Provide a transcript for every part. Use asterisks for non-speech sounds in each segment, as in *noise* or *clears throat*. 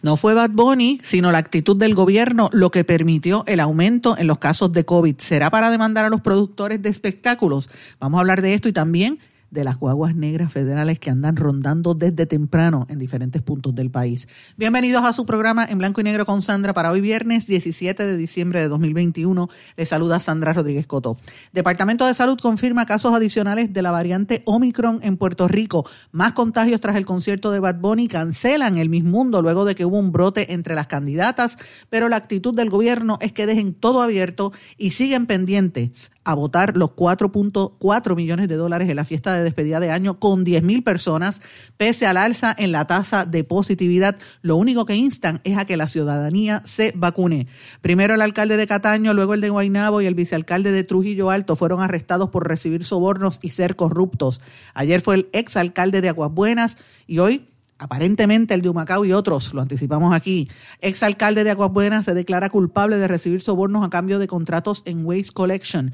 No fue Bad Bunny, sino la actitud del gobierno lo que permitió el aumento en los casos de COVID. ¿Será para demandar a los productores de espectáculos? Vamos a hablar de esto y también de las guaguas negras federales que andan rondando desde temprano en diferentes puntos del país. Bienvenidos a su programa en blanco y negro con Sandra para hoy viernes 17 de diciembre de 2021. Les saluda Sandra Rodríguez Coto. Departamento de Salud confirma casos adicionales de la variante Omicron en Puerto Rico. Más contagios tras el concierto de Bad Bunny cancelan el mismo mundo luego de que hubo un brote entre las candidatas, pero la actitud del gobierno es que dejen todo abierto y siguen pendientes a votar los 4.4 millones de dólares en la fiesta de despedida de año con 10 mil personas, pese al alza en la tasa de positividad. Lo único que instan es a que la ciudadanía se vacune. Primero el alcalde de Cataño, luego el de Guaynabo y el vicealcalde de Trujillo Alto fueron arrestados por recibir sobornos y ser corruptos. Ayer fue el exalcalde de Aguas Buenas y hoy aparentemente el de Humacao y otros, lo anticipamos aquí, exalcalde de Aguas Buenas se declara culpable de recibir sobornos a cambio de contratos en Waste Collection.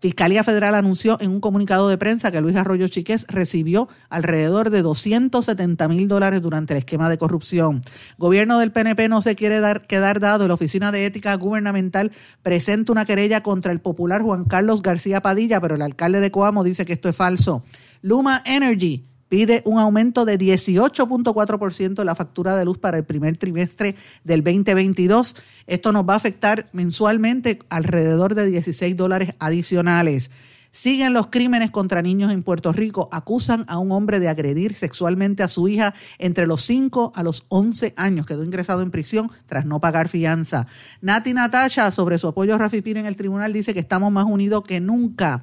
Fiscalía Federal anunció en un comunicado de prensa que Luis Arroyo Chiqués recibió alrededor de 270 mil dólares durante el esquema de corrupción. Gobierno del PNP no se quiere dar, quedar dado. La Oficina de Ética Gubernamental presenta una querella contra el popular Juan Carlos García Padilla, pero el alcalde de Coamo dice que esto es falso. Luma Energy pide un aumento de 18.4% en la factura de luz para el primer trimestre del 2022. Esto nos va a afectar mensualmente alrededor de 16 dólares adicionales. Siguen los crímenes contra niños en Puerto Rico. Acusan a un hombre de agredir sexualmente a su hija entre los 5 a los 11 años. Quedó ingresado en prisión tras no pagar fianza. Nati Natasha, sobre su apoyo a Rafi Pina en el tribunal, dice que estamos más unidos que nunca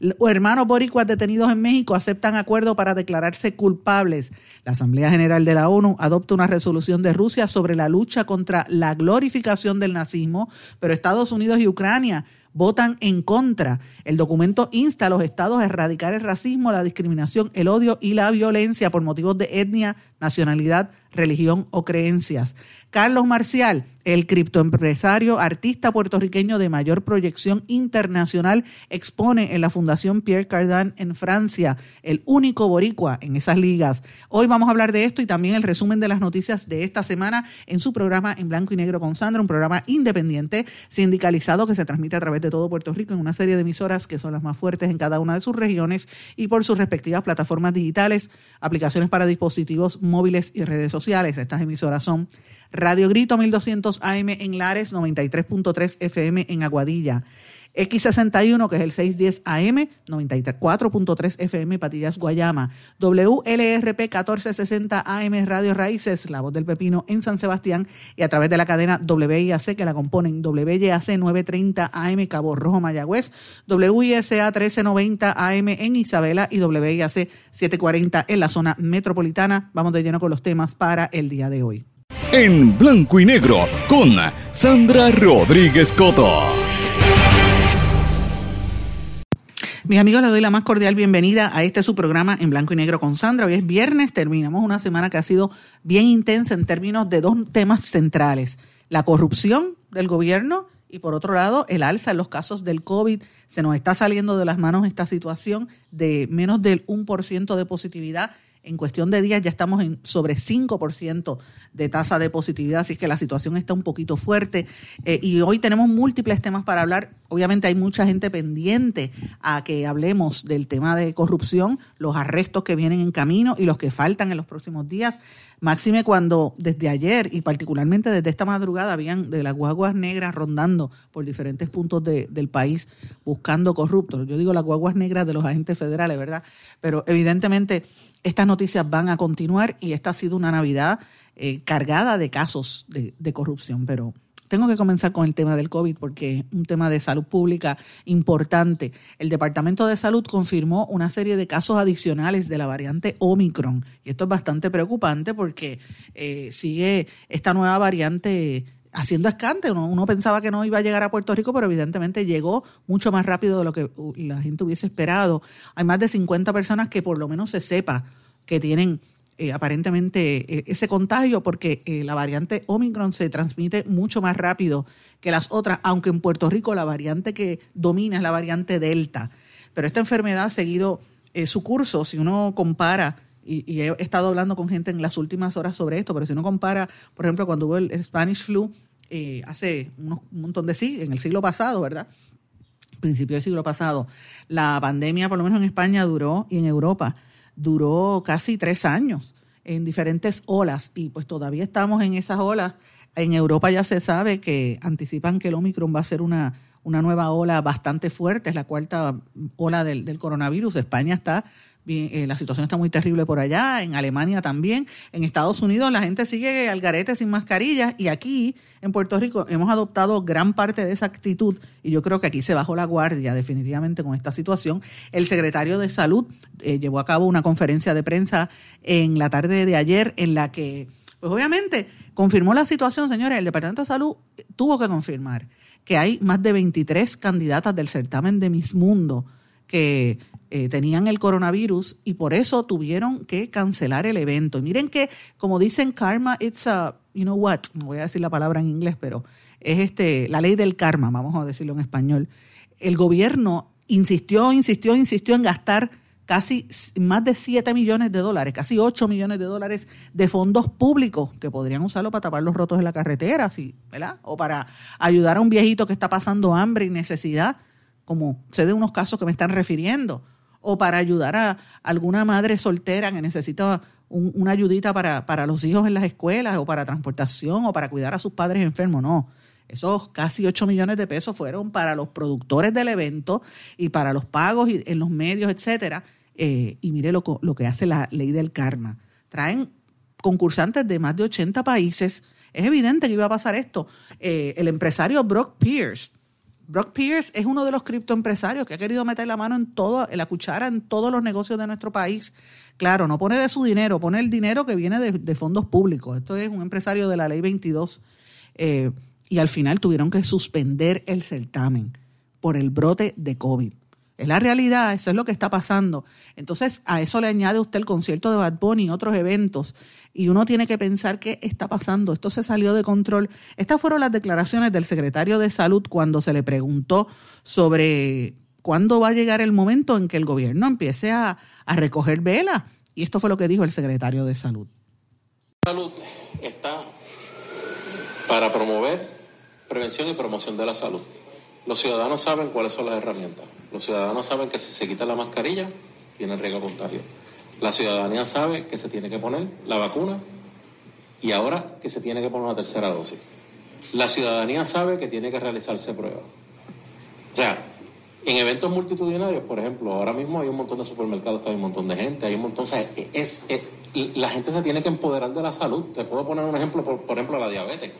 hermanos boricuas detenidos en México aceptan acuerdo para declararse culpables. La Asamblea General de la ONU adopta una resolución de Rusia sobre la lucha contra la glorificación del nazismo, pero Estados Unidos y Ucrania votan en contra. El documento insta a los estados a erradicar el racismo, la discriminación, el odio y la violencia por motivos de etnia, nacionalidad, religión o creencias. Carlos Marcial, el criptoempresario, artista puertorriqueño de mayor proyección internacional, expone en la Fundación Pierre Cardin en Francia, el único boricua en esas ligas. Hoy vamos a hablar de esto y también el resumen de las noticias de esta semana en su programa En Blanco y Negro con Sandra, un programa independiente, sindicalizado que se transmite a través de todo Puerto Rico en una serie de emisoras que son las más fuertes en cada una de sus regiones y por sus respectivas plataformas digitales, aplicaciones para dispositivos móviles y redes sociales. Estas emisoras son Radio Grito 1200 AM en Lares, 93.3 FM en Aguadilla. X61, que es el 610 AM, 94.3 FM, Patillas, Guayama. WLRP 1460 AM, Radio Raíces, La Voz del Pepino en San Sebastián. Y a través de la cadena WIAC, que la componen WIAC 930 AM, Cabo Rojo, Mayagüez. WISA 1390 AM en Isabela y WIAC 740 en la zona metropolitana. Vamos de lleno con los temas para el día de hoy. En blanco y negro, con Sandra Rodríguez Coto. Mis amigos, les doy la más cordial bienvenida a este su programa en blanco y negro con Sandra. Hoy es viernes, terminamos una semana que ha sido bien intensa en términos de dos temas centrales. La corrupción del gobierno y por otro lado el alza en los casos del COVID. Se nos está saliendo de las manos esta situación de menos del 1% de positividad en cuestión de días ya estamos en sobre 5% de tasa de positividad, así que la situación está un poquito fuerte. Eh, y hoy tenemos múltiples temas para hablar. Obviamente hay mucha gente pendiente a que hablemos del tema de corrupción, los arrestos que vienen en camino y los que faltan en los próximos días. Máxime cuando desde ayer y particularmente desde esta madrugada habían de las guaguas negras rondando por diferentes puntos del país buscando corruptos. Yo digo las guaguas negras de los agentes federales, ¿verdad? Pero evidentemente estas noticias van a continuar y esta ha sido una Navidad eh, cargada de casos de, corrupción, pero tengo que comenzar con el tema del COVID porque es un tema de salud pública importante. El Departamento de Salud confirmó una serie de casos adicionales de la variante Omicron y esto es bastante preocupante porque eh, sigue esta nueva variante haciendo escante. Uno, pensaba que no iba a llegar a Puerto Rico, pero evidentemente llegó mucho más rápido de lo que la gente hubiese esperado. Hay más de 50 personas que por lo menos se sepa que tienen eh, aparentemente eh, ese contagio porque eh, la variante Omicron se transmite mucho más rápido que las otras, aunque en Puerto Rico la variante que domina es la variante Delta. Pero esta enfermedad ha seguido su curso, si uno compara y, he estado hablando con gente en las últimas horas sobre esto, pero si uno compara, por ejemplo, cuando hubo el, Spanish flu eh, hace un montón de siglos, en el siglo pasado, ¿verdad? Principio del siglo pasado, la pandemia, por lo menos en España, duró, y en Europa, duró casi tres años en diferentes olas, y pues todavía estamos en esas olas. En Europa ya se sabe que anticipan que el Omicron va a ser una, una nueva ola bastante fuerte, es la cuarta ola del, del coronavirus. España está eh, la situación está muy terrible por allá, en Alemania también, en Estados Unidos la gente sigue al garete sin mascarillas y aquí en Puerto Rico hemos adoptado gran parte de esa actitud y yo creo que aquí se bajó la guardia definitivamente con esta situación. El secretario de Salud eh, llevó a cabo una conferencia de prensa en la tarde de ayer en la que, pues obviamente, confirmó la situación, señores, el Departamento de Salud tuvo que confirmar que hay más de 23 candidatas del certamen de Miss Mundo que eh, tenían el coronavirus y por eso tuvieron que cancelar el evento. Y miren que, como dicen karma, it's a, you know what, no voy a decir la palabra en inglés, pero es este, la ley del karma, vamos a decirlo en español. El gobierno insistió, insistió, insistió en gastar casi más de 7 millones de dólares, casi 8 millones de dólares de fondos públicos que podrían usarlo para tapar los rotos en la carretera, ¿sí? ¿verdad? O para ayudar a un viejito que está pasando hambre y necesidad, como sé de unos casos que me están refiriendo o para ayudar a alguna madre soltera que necesita una ayudita para, para los hijos en las escuelas o para transportación o para cuidar a sus padres enfermos. No, esos casi 8 millones de pesos fueron para los productores del evento y para los pagos en los medios, etcétera. Eh, y mire lo, lo, que hace la ley del karma. Traen concursantes de más de 80 países. Es evidente que iba a pasar esto. Eh, el empresario Brock Pierce Brock Pierce es uno de los criptoempresarios que ha querido meter la mano en todo, en la cuchara en todos los negocios de nuestro país. Claro, no pone de su dinero, pone el dinero que viene de, fondos públicos. Esto es un empresario de la ley 22. Eh, y al final tuvieron que suspender el certamen por el brote de COVID. Es la realidad, eso es lo que está pasando. Entonces, a eso le añade usted el concierto de Bad Bunny y otros eventos y uno tiene que pensar qué está pasando. Esto se salió de control. Estas fueron las declaraciones del secretario de Salud cuando se le preguntó sobre cuándo va a llegar el momento en que el gobierno empiece a, recoger vela. Y esto fue lo que dijo el secretario de Salud. Salud está para promover prevención y promoción de la salud. Los ciudadanos saben cuáles son las herramientas. Los ciudadanos saben que si se quita la mascarilla, tiene riesgo de contagio. La ciudadanía sabe que se tiene que poner la vacuna y ahora que se tiene que poner una tercera dosis. La ciudadanía sabe que tiene que realizarse pruebas. O sea, en eventos multitudinarios, por ejemplo, ahora mismo hay un montón de supermercados que hay un montón de gente, hay un montón, o sea, es, la gente se tiene que empoderar de la salud. Te puedo poner un ejemplo, por, ejemplo, la diabetes.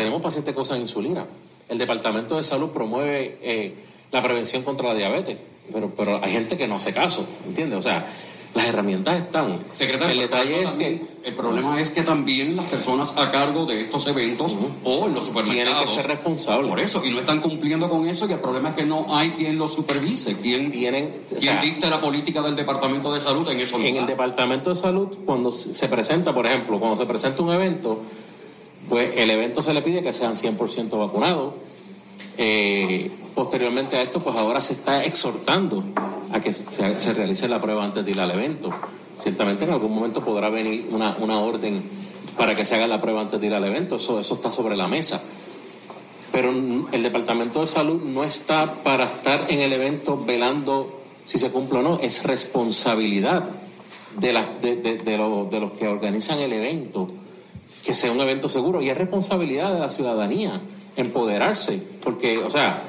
Tenemos pacientes que usan insulina. El Departamento de Salud promueve eh, la prevención contra la diabetes pero, pero hay gente que no hace caso, ¿entiendes? O sea, las herramientas están. Secretario, el detalle es que el problema es que también las personas a cargo de estos eventos o en los supermercados tienen que ser responsables. Por eso y no están cumpliendo con eso y el problema es que no hay quien los supervise, quien tienen quien dicte la política del departamento de salud en eso. En el departamento de salud cuando se presenta, por ejemplo, cuando se presenta un evento, pues el evento se le pide que sean 100% vacunados. Eh, Posteriormente a esto, pues ahora se está exhortando a que se, realice la prueba antes de ir al evento. Ciertamente en algún momento podrá venir una, orden para que se haga la prueba antes de ir al evento, eso, eso está sobre la mesa. Pero el Departamento de Salud no está para estar en el evento velando si se cumple o no, es responsabilidad de, de, de, de los que organizan el evento que sea un evento seguro y es responsabilidad de la ciudadanía empoderarse, porque, o sea,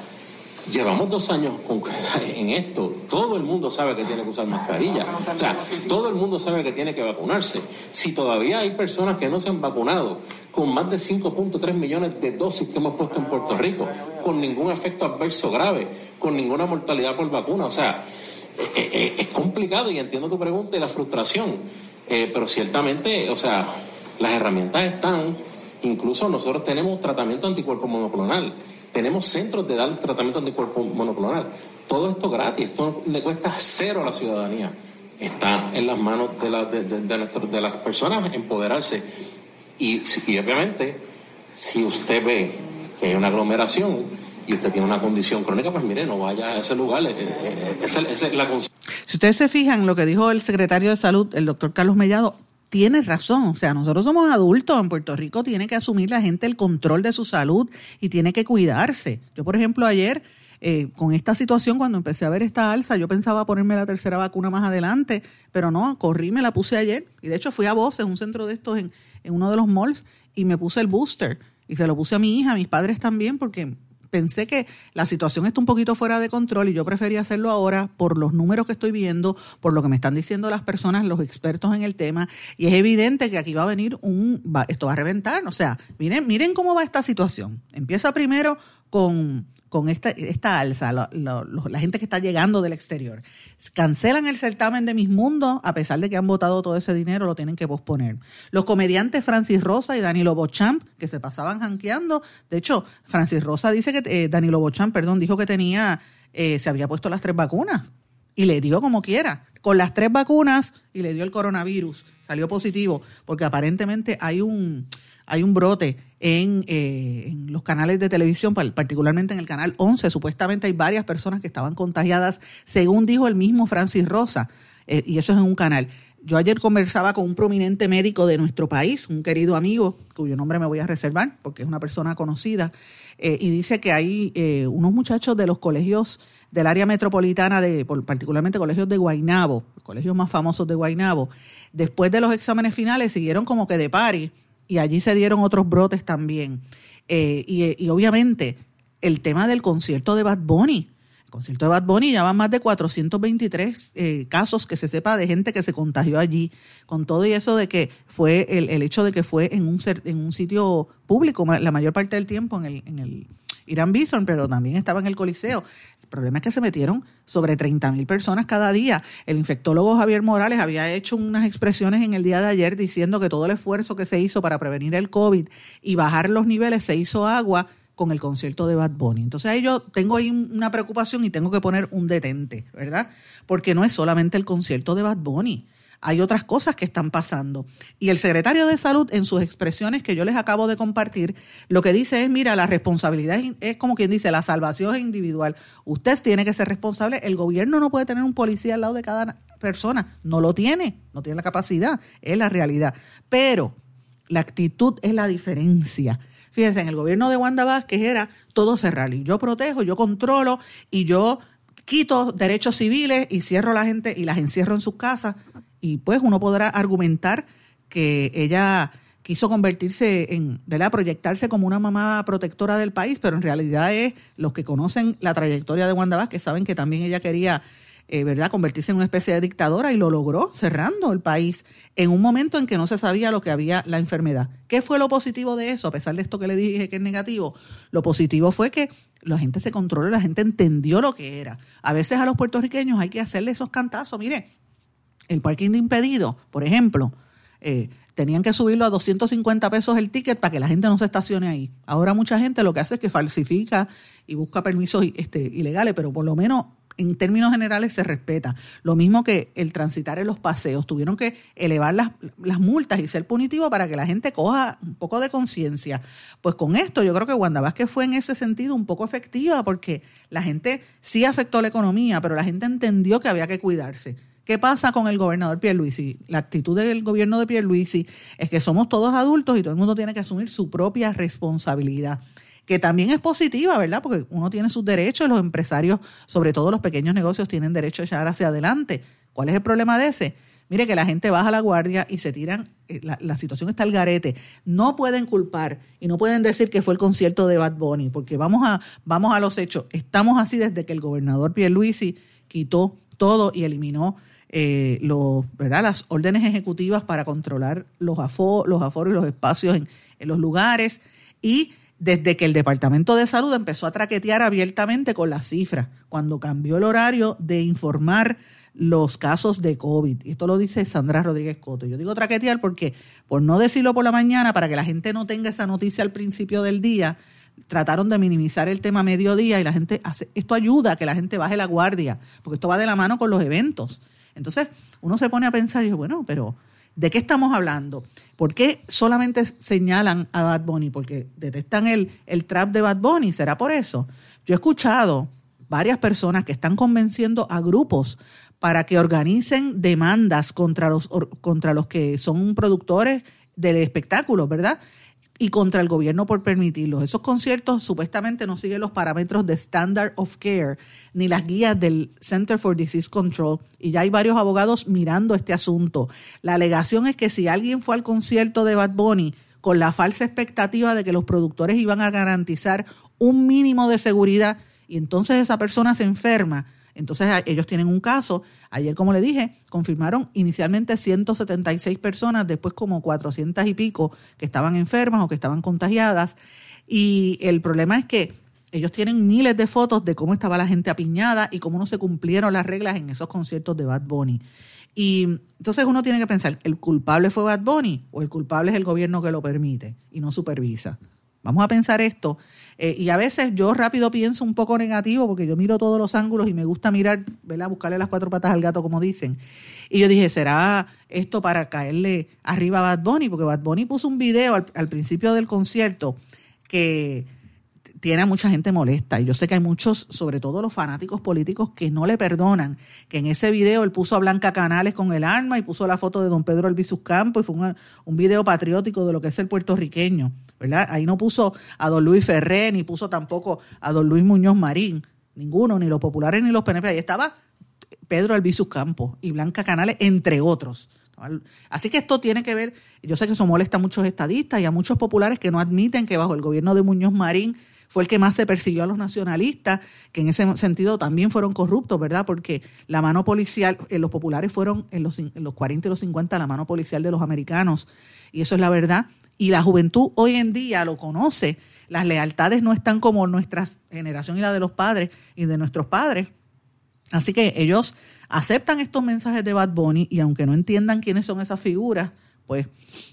Llevamos dos años *laughs* en esto. Todo el mundo sabe que tiene que usar mascarilla. O sea, todo el mundo sabe que tiene que vacunarse. Si todavía hay personas que no se han vacunado, con más de 5.3 millones de dosis que hemos puesto en Puerto Rico, con ningún efecto adverso grave, con ninguna mortalidad por vacuna. O sea, eh, eh, eh, es complicado y entiendo tu pregunta y la frustración, pero ciertamente, o sea, las herramientas están, incluso nosotros tenemos tratamiento anticuerpo monoclonal, tenemos centros de dar tratamiento anticuerpo monoclonal. Todo esto gratis, esto le cuesta cero a la ciudadanía. Está en las manos de, de, de las personas empoderarse. Y, y obviamente, si usted ve que hay una aglomeración, y usted tiene una condición crónica, pues mire, no vaya a ese lugar. Eh, eh, Si ustedes se fijan, lo que dijo el secretario de Salud, el doctor Carlos Mellado, tiene razón. O sea, nosotros somos adultos en Puerto Rico, tiene que asumir la gente el control de su salud y tiene que cuidarse. Yo, por ejemplo, ayer, eh, con esta situación, cuando empecé a ver esta alza, yo pensaba ponerme la tercera vacuna más adelante, pero no, corrí, me la puse ayer. Y de hecho fui a Voces, un centro de estos en, en uno de los malls, y me puse el booster. Y se lo puse a mi hija, a mis padres también, porque pensé que la situación está un poquito fuera de control y yo prefería hacerlo ahora por los números que estoy viendo, por lo que me están diciendo las personas, los expertos en el tema, y es evidente que aquí va a venir un, esto va a reventar, o sea, miren, miren cómo va esta situación. Empieza primero con con esta, esta alza, la gente que está llegando del exterior. Cancelan el certamen de Mis Mundo, a pesar de que han votado todo ese dinero, lo tienen que posponer. Los comediantes Francis Rosa y Danilo Bochamp, que se pasaban janqueando, de hecho, Francis Rosa dice que, eh, Danilo Bochamp, perdón, dijo que tenía, eh, se había puesto las tres vacunas y le dio como quiera, con las tres vacunas y le dio el coronavirus, salió positivo, porque aparentemente hay un hay un brote en, eh, en, los canales de televisión, particularmente en el canal 11. Supuestamente hay varias personas que estaban contagiadas, según dijo el mismo Francis Rosa, eh, y eso es en un canal. Yo ayer conversaba con un prominente médico de nuestro país, un querido amigo, cuyo nombre me voy a reservar porque es una persona conocida, eh, y dice que hay unos muchachos de los colegios del área metropolitana, de, particularmente colegios de Guainabo, los colegios más famosos de Guainabo, después de los exámenes finales siguieron como que de pari y allí se dieron otros brotes también. Eh, y, obviamente el tema del concierto de Bad Bunny. El concierto de Bad Bunny ya van más de 423 eh, casos que se sepa de gente que se contagió allí, con todo y eso de que fue el, el hecho de que fue en un, en un sitio público la mayor parte del tiempo en el, en el Irán pero también estaba en el Coliseo problema es que se metieron sobre 30.000 personas cada día. El infectólogo Javier Morales había hecho unas expresiones en el día de ayer diciendo que todo el esfuerzo que se hizo para prevenir el COVID y bajar los niveles se hizo agua con el concierto de Bad Bunny. Entonces ahí yo tengo ahí una preocupación y tengo que poner un detente, ¿verdad? Porque no es solamente el concierto de Bad Bunny hay otras cosas que están pasando. Y el secretario de Salud, en sus expresiones que yo les acabo de compartir, lo que dice es, mira, la responsabilidad es, como quien dice, la salvación es individual. Usted tiene que ser responsable. El gobierno no puede tener un policía al lado de cada persona. No lo tiene, no tiene la capacidad, es la realidad. Pero la actitud es la diferencia. Fíjense, en el gobierno de Wanda Vázquez era todo cerrar. Y yo protejo, yo controlo y yo quito derechos civiles y cierro la gente y las encierro en sus casas y pues uno podrá argumentar que ella quiso convertirse en, ¿verdad? Proyectarse como una mamá protectora del país, pero en realidad es los que conocen la trayectoria de Wanda Vázquez saben que también ella quería, eh, ¿verdad?, convertirse en una especie de dictadora y lo logró cerrando el país en un momento en que no se sabía lo que había la enfermedad. ¿Qué fue lo positivo de eso? A pesar de esto que le dije que es negativo, lo positivo fue que la gente se controló, la gente entendió lo que era. A veces a los puertorriqueños hay que hacerle esos cantazos. Mire, el parking de impedido, por ejemplo, eh, tenían que subirlo a 250 pesos el ticket para que la gente no se estacione ahí. Ahora mucha gente lo que hace es que falsifica y busca permisos este, ilegales, pero por lo menos en términos generales se respeta. Lo mismo que el transitar en los paseos. Tuvieron que elevar las, las multas y ser punitivo para que la gente coja un poco de conciencia. Pues con esto yo creo que Wanda Vázquez fue en ese sentido un poco efectiva porque la gente sí afectó la economía, pero la gente entendió que había que cuidarse ¿Qué pasa con el gobernador Pierluisi? La actitud del gobierno de Pierluisi es que somos todos adultos y todo el mundo tiene que asumir su propia responsabilidad, que también es positiva, ¿verdad? Porque uno tiene sus derechos, los empresarios, sobre todo los pequeños negocios, tienen derecho a echar hacia adelante. ¿Cuál es el problema de ese? Mire que la gente baja la guardia y se tiran, eh, la, situación está al garete. No pueden culpar y no pueden decir que fue el concierto de Bad Bunny, porque vamos a, vamos a los hechos. Estamos así desde que el gobernador Pierluisi quitó todo y eliminó eh, los, ¿verdad? las órdenes ejecutivas para controlar los, afo, los aforos y los espacios en, los lugares y desde que el Departamento de Salud empezó a traquetear abiertamente con las cifras, cuando cambió el horario de informar los casos de COVID. Y esto lo dice Sandra Rodríguez Coto. Yo digo traquetear porque, por no decirlo por la mañana, para que la gente no tenga esa noticia al principio del día, trataron de minimizar el tema mediodía y la gente hace, esto ayuda a que la gente baje la guardia, porque esto va de la mano con los eventos. Entonces, uno se pone a pensar y dice, bueno, pero ¿De qué estamos hablando? ¿Por qué solamente señalan a Bad Bunny? Porque detestan el, el trap de Bad Bunny. ¿Será por eso? Yo he escuchado varias personas que están convenciendo a grupos para que organicen demandas contra los, contra los que son productores del espectáculo, ¿verdad? Y contra el gobierno por permitirlos. Esos conciertos supuestamente no siguen los parámetros de Standard of Care ni las guías del Center for Disease Control y ya hay varios abogados mirando este asunto. La alegación es que si alguien fue al concierto de Bad Bunny con la falsa expectativa de que los productores iban a garantizar un mínimo de seguridad y entonces esa persona se enferma, entonces ellos tienen un caso. Ayer, como le dije, confirmaron inicialmente 176 personas, después como 400 y pico que estaban enfermas o que estaban contagiadas. Y el problema es que ellos tienen miles de fotos de cómo estaba la gente apiñada y cómo no se cumplieron las reglas en esos conciertos de Bad Bunny. Y entonces uno tiene que pensar, ¿el culpable fue Bad Bunny o el culpable es el gobierno que lo permite y no supervisa? Vamos a pensar esto. Eh, y a veces yo rápido pienso un poco negativo porque yo miro todos los ángulos y me gusta mirar, ¿verdad? Buscarle las cuatro patas al gato, como dicen. Y yo dije, ¿será esto para caerle arriba a Bad Bunny? Porque Bad Bunny puso un video al, al principio del concierto que tiene a mucha gente molesta. Y yo sé que hay muchos, sobre todo los fanáticos políticos, que no le perdonan. Que en ese video él puso a Blanca Canales con el arma y puso la foto de don Pedro Albizus Campos y fue un, un video patriótico de lo que es el puertorriqueño. ¿verdad? Ahí no puso a don Luis Ferré, ni puso tampoco a don Luis Muñoz Marín. Ninguno, ni los populares ni los PNP. Ahí estaba Pedro Albizus Campos y Blanca Canales, entre otros. Así que esto tiene que ver, yo sé que eso molesta a muchos estadistas y a muchos populares que no admiten que bajo el gobierno de Muñoz Marín fue el que más se persiguió a los nacionalistas, que en ese sentido también fueron corruptos, ¿verdad? Porque la mano policial, eh, los populares fueron en los, en los 40 y los 50 la mano policial de los americanos, y eso es la verdad. Y la juventud hoy en día lo conoce. Las lealtades no están como nuestra generación y la de los padres y de nuestros padres. Así que ellos aceptan estos mensajes de Bad Bunny y aunque no entiendan quiénes son esas figuras, pues,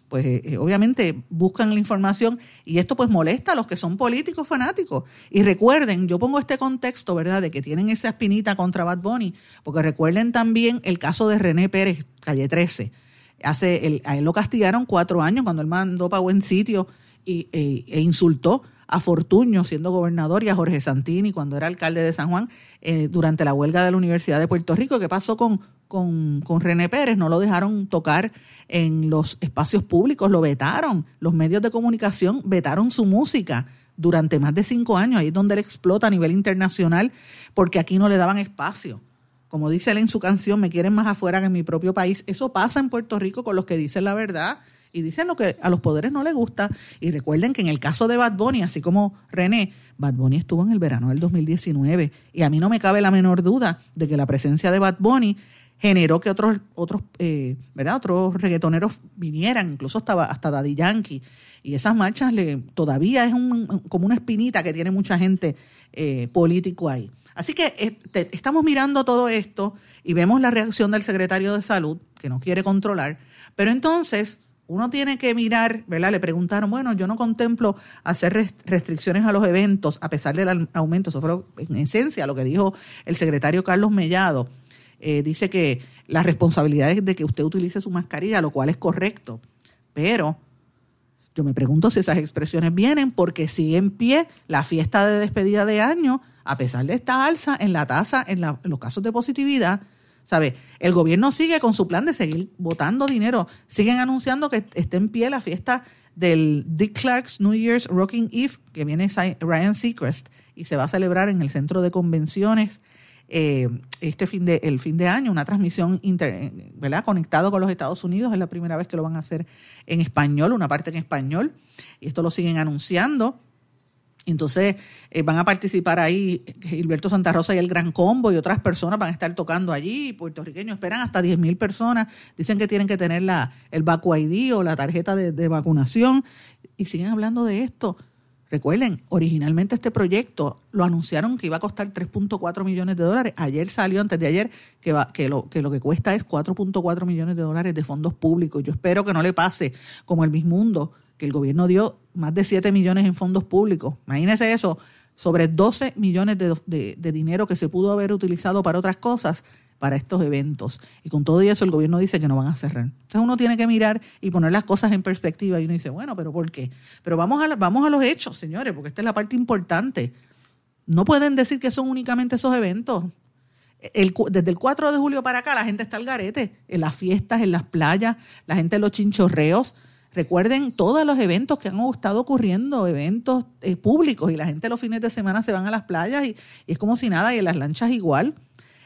pues eh, eh, obviamente buscan la información y esto pues molesta a los que son políticos fanáticos. Y recuerden, yo pongo este contexto, ¿verdad?, de que tienen esa espinita contra Bad Bunny, porque recuerden también el caso de René Pérez, calle 13. Hace, el, a él lo castigaron cuatro años cuando él mandó para buen sitio y, e, e insultó a Fortuño siendo gobernador y a Jorge Santini cuando era alcalde de San Juan eh, durante la huelga de la Universidad de Puerto Rico. ¿Qué pasó con, con, con, René Pérez? No lo dejaron tocar en los espacios públicos, lo vetaron. Los medios de comunicación vetaron su música durante más de cinco años. Ahí es donde él explota a nivel internacional porque aquí no le daban espacio. Como dice él en su canción, me quieren más afuera que en mi propio país. Eso pasa en Puerto Rico con los que dicen la verdad y dicen lo que a los poderes no les gusta. Y recuerden que en el caso de Bad Bunny, así como René, Bad Bunny estuvo en el verano del 2019 y a mí no me cabe la menor duda de que la presencia de Bad Bunny generó que otros otros eh, verdad otros reggaetoneros vinieran incluso hasta hasta Daddy Yankee y esas marchas le todavía es un, como una espinita que tiene mucha gente eh, político ahí así que este, estamos mirando todo esto y vemos la reacción del secretario de salud que no quiere controlar pero entonces uno tiene que mirar, ¿verdad? Le preguntaron, bueno, yo no contemplo hacer restricciones a los eventos a pesar del aumento. Eso fue en esencia lo que dijo el secretario Carlos Mellado. Eh, dice que la responsabilidad es de que usted utilice su mascarilla, lo cual es correcto. Pero yo me pregunto si esas expresiones vienen porque sigue en pie la fiesta de despedida de año, a pesar de esta alza en la tasa, en los casos de positividad ¿Sabe? El gobierno sigue con su plan de seguir votando dinero. Siguen anunciando que está en pie la fiesta del Dick Clark's New Year's Rocking Eve, que viene Ryan Seacrest, y se va a celebrar en el centro de convenciones eh, este fin de, el fin de año, una transmisión inter, conectado con los Estados Unidos. Es la primera vez que lo van a hacer en español, una parte en español, y esto lo siguen anunciando. Entonces eh, van a participar ahí Gilberto Santa Rosa y el Gran Combo y otras personas van a estar tocando allí. Puertorriqueños esperan hasta 10 mil personas. Dicen que tienen que tener la, el Vacu ID o la tarjeta de, de vacunación y siguen hablando de esto. Recuerden, originalmente este proyecto lo anunciaron que iba a costar 3.4 millones de dólares. Ayer salió, antes de ayer, que, que, lo, que lo que cuesta es 4.4 millones de dólares de fondos públicos. Yo espero que no le pase como el mismo mundo, que el gobierno dio más de 7 millones en fondos públicos. Imagínense eso, sobre 12 millones de, de, dinero que se pudo haber utilizado para otras cosas para estos eventos. Y con todo eso el gobierno dice que no van a cerrar. Entonces uno tiene que mirar y poner las cosas en perspectiva y uno dice, bueno, pero ¿por qué? Pero vamos a, vamos a los hechos, señores, porque esta es la parte importante. No pueden decir que son únicamente esos eventos. Desde el 4 de julio para acá la gente está al garete, en las fiestas, en las playas, la gente en los chinchorreos. Recuerden todos los eventos que han estado ocurriendo, eventos eh, públicos, y la gente los fines de semana se van a las playas y, y es como si nada, y en las lanchas igual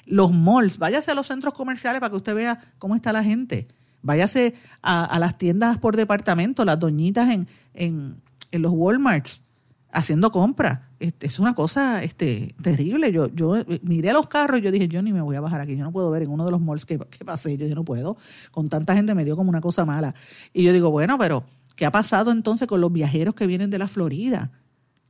los malls, váyase a los centros comerciales para que usted vea cómo está la gente. Váyase a, a las tiendas por departamento, las doñitas en, en, en los Walmarts haciendo compras. Es una cosa este, terrible. Yo, yo miré los carros y yo dije, yo ni me voy a bajar aquí, yo no puedo ver en uno de los malls que, que pasé, yo, yo no puedo. Con tanta gente me dio como una cosa mala. Y yo digo, bueno, pero ¿qué ha pasado entonces con los viajeros que vienen de la Florida?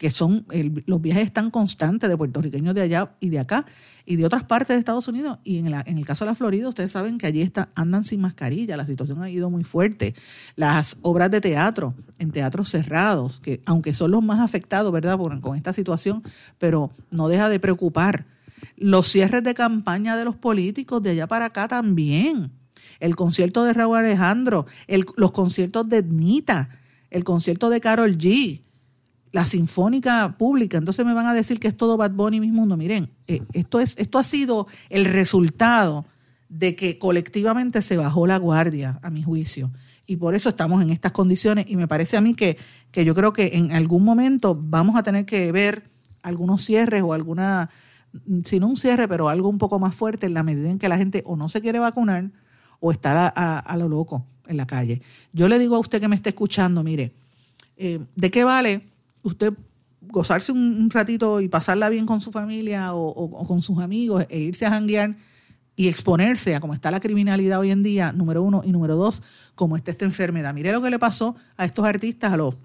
Que son los viajes están constantes de puertorriqueños de allá y de acá y de otras partes de Estados Unidos. Y en, la, en el caso de la Florida, ustedes saben que allí está, andan sin mascarilla, la situación ha ido muy fuerte. Las obras de teatro, en teatros cerrados, que aunque son los más afectados, ¿verdad?, con esta situación, pero no deja de preocupar. Los cierres de campaña de los políticos de allá para acá también. El concierto de Raúl Alejandro, los conciertos de Ednita, el concierto de Carol G la sinfónica pública, entonces me van a decir que es todo Bad Bunny mi mundo. Miren, eh, esto, es, esto ha sido el resultado de que colectivamente se bajó la guardia, a mi juicio. Y por eso estamos en estas condiciones. Y me parece a mí que, que yo creo que en algún momento vamos a tener que ver algunos cierres o alguna, si no un cierre, pero algo un poco más fuerte en la medida en que la gente o no se quiere vacunar o está a, lo loco en la calle. Yo le digo a usted que me esté escuchando, mire, eh, ¿de qué vale usted gozarse un, ratito y pasarla bien con su familia o, con sus amigos e irse a janguear y exponerse a cómo está la criminalidad hoy en día, número uno, y número dos, cómo está esta enfermedad. Mire lo que le pasó a estos artistas, a los